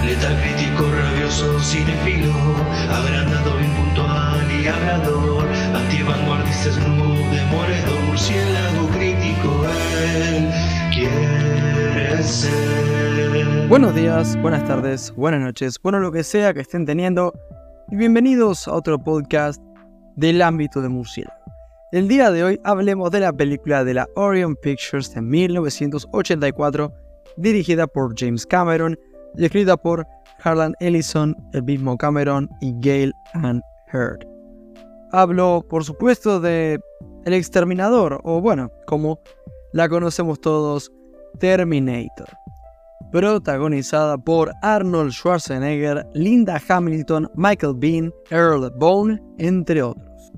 Crítico, rabioso, y hablador, crítico, él quiere ser. Buenos días, buenas tardes, buenas noches, bueno lo que sea que estén teniendo y bienvenidos a otro podcast del ámbito de murciélago. El día de hoy hablemos de la película de la Orion Pictures de 1984 dirigida por James Cameron y escrita por Harlan Ellison, el mismo Cameron y Gail Ann Hurd. Hablo, por supuesto, de El Exterminador, o bueno, como la conocemos todos, Terminator. Protagonizada por Arnold Schwarzenegger, Linda Hamilton, Michael Bean, Earl Bone, entre otros.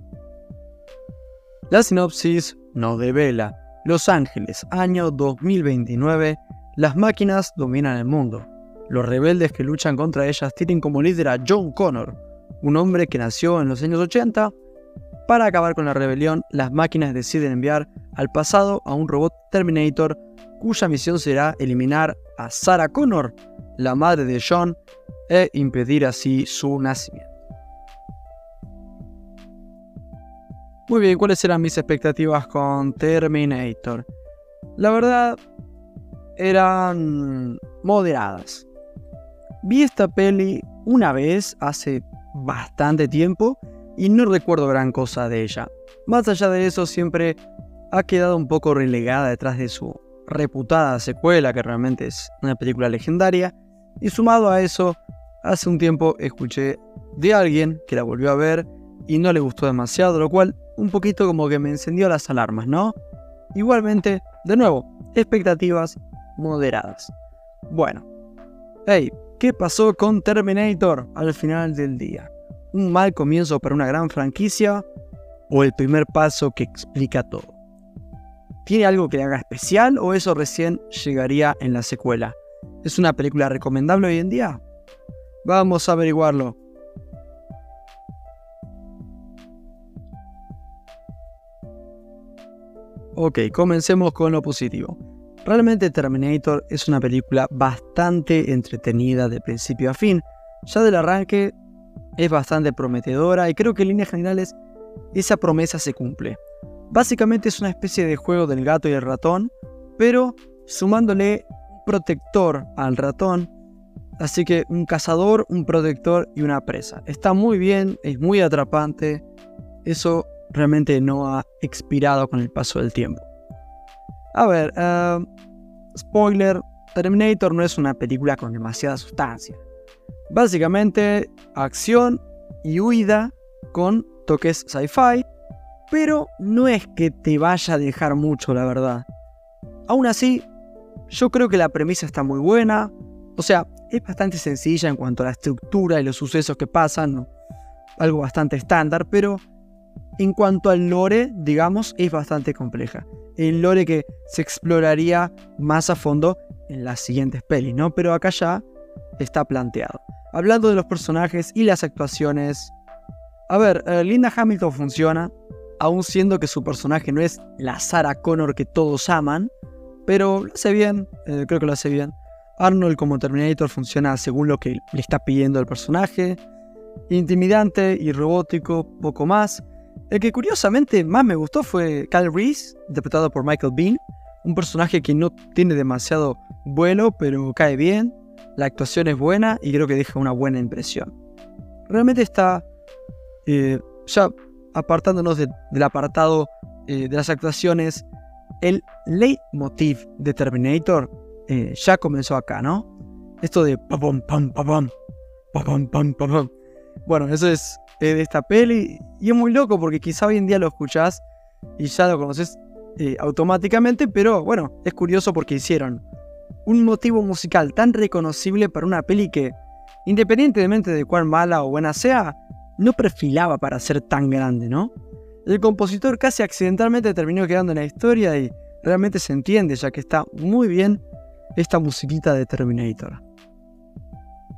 La sinopsis nos devela Los Ángeles, año 2029, las máquinas dominan el mundo. Los rebeldes que luchan contra ellas tienen como líder a John Connor, un hombre que nació en los años 80. Para acabar con la rebelión, las máquinas deciden enviar al pasado a un robot Terminator cuya misión será eliminar a Sarah Connor, la madre de John, e impedir así su nacimiento. Muy bien, ¿cuáles eran mis expectativas con Terminator? La verdad, eran moderadas. Vi esta peli una vez hace bastante tiempo y no recuerdo gran cosa de ella. Más allá de eso, siempre ha quedado un poco relegada detrás de su reputada secuela, que realmente es una película legendaria. Y sumado a eso, hace un tiempo escuché de alguien que la volvió a ver y no le gustó demasiado, lo cual un poquito como que me encendió las alarmas, ¿no? Igualmente, de nuevo, expectativas moderadas. Bueno, hey, ¿qué pasó con Terminator al final del día? ¿Un mal comienzo para una gran franquicia o el primer paso que explica todo? ¿Tiene algo que le haga especial o eso recién llegaría en la secuela? ¿Es una película recomendable hoy en día? Vamos a averiguarlo. Ok, comencemos con lo positivo. Realmente Terminator es una película bastante entretenida de principio a fin. Ya del arranque es bastante prometedora y creo que en líneas generales esa promesa se cumple. Básicamente es una especie de juego del gato y el ratón, pero sumándole un protector al ratón. Así que un cazador, un protector y una presa. Está muy bien, es muy atrapante. Eso realmente no ha expirado con el paso del tiempo. A ver, eh, spoiler, Terminator no es una película con demasiada sustancia. Básicamente, acción y huida con toques sci-fi, pero no es que te vaya a dejar mucho, la verdad. Aún así, yo creo que la premisa está muy buena, o sea, es bastante sencilla en cuanto a la estructura y los sucesos que pasan, algo bastante estándar, pero en cuanto al lore, digamos, es bastante compleja. El lore que se exploraría más a fondo en las siguientes pelis, ¿no? Pero acá ya está planteado. Hablando de los personajes y las actuaciones. A ver, eh, Linda Hamilton funciona, aún siendo que su personaje no es la Sarah Connor que todos aman, pero lo hace bien, eh, creo que lo hace bien. Arnold como Terminator funciona según lo que le está pidiendo el personaje. Intimidante y robótico, poco más. El que curiosamente más me gustó fue Cal Reese, interpretado por Michael Bean, un personaje que no tiene demasiado vuelo, pero cae bien, la actuación es buena y creo que deja una buena impresión. Realmente está, eh, ya apartándonos del apartado eh, de las actuaciones, el leitmotiv de Terminator eh, ya comenzó acá, ¿no? Esto de pam pam pam pam pam pam Bueno, eso es eh, de esta peli. Y es muy loco porque quizá hoy en día lo escuchás y ya lo conoces eh, automáticamente, pero bueno, es curioso porque hicieron un motivo musical tan reconocible para una peli que, independientemente de cuán mala o buena sea, no perfilaba para ser tan grande, ¿no? El compositor casi accidentalmente terminó quedando en la historia y realmente se entiende, ya que está muy bien esta musiquita de Terminator.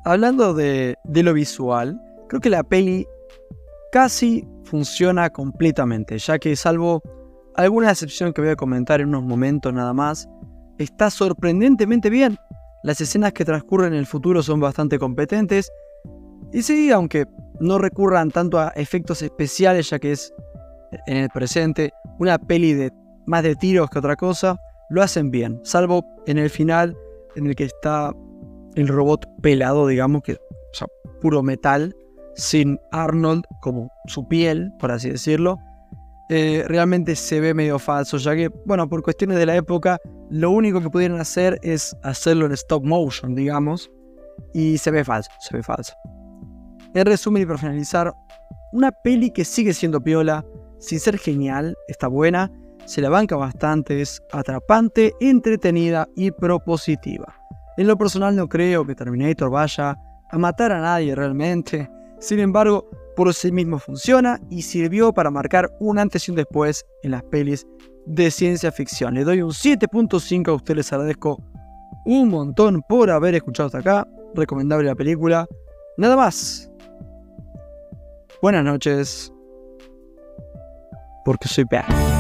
Hablando de, de lo visual, creo que la peli casi funciona completamente, ya que salvo alguna excepción que voy a comentar en unos momentos nada más, está sorprendentemente bien. Las escenas que transcurren en el futuro son bastante competentes. Y sí, aunque no recurran tanto a efectos especiales, ya que es en el presente una peli de más de tiros que otra cosa, lo hacen bien. Salvo en el final, en el que está el robot pelado, digamos, que, puro metal, sin Arnold como su piel, por así decirlo. Eh, realmente se ve medio falso, ya que, bueno, por cuestiones de la época, lo único que pudieron hacer es hacerlo en stop motion, digamos, y se ve falso, se ve falso. En resumen y para finalizar, una peli que sigue siendo piola, sin ser genial, está buena, se la banca bastante, es atrapante, entretenida y propositiva. En lo personal no creo que Terminator vaya a matar a nadie realmente, sin embargo, por sí mismo funciona y sirvió para marcar un antes y un después en las pelis de ciencia ficción. Le doy un 7.5 a ustedes, les agradezco un montón por haber escuchado hasta acá. Recomendable la película. Nada más. Buenas noches. Porque soy Pat.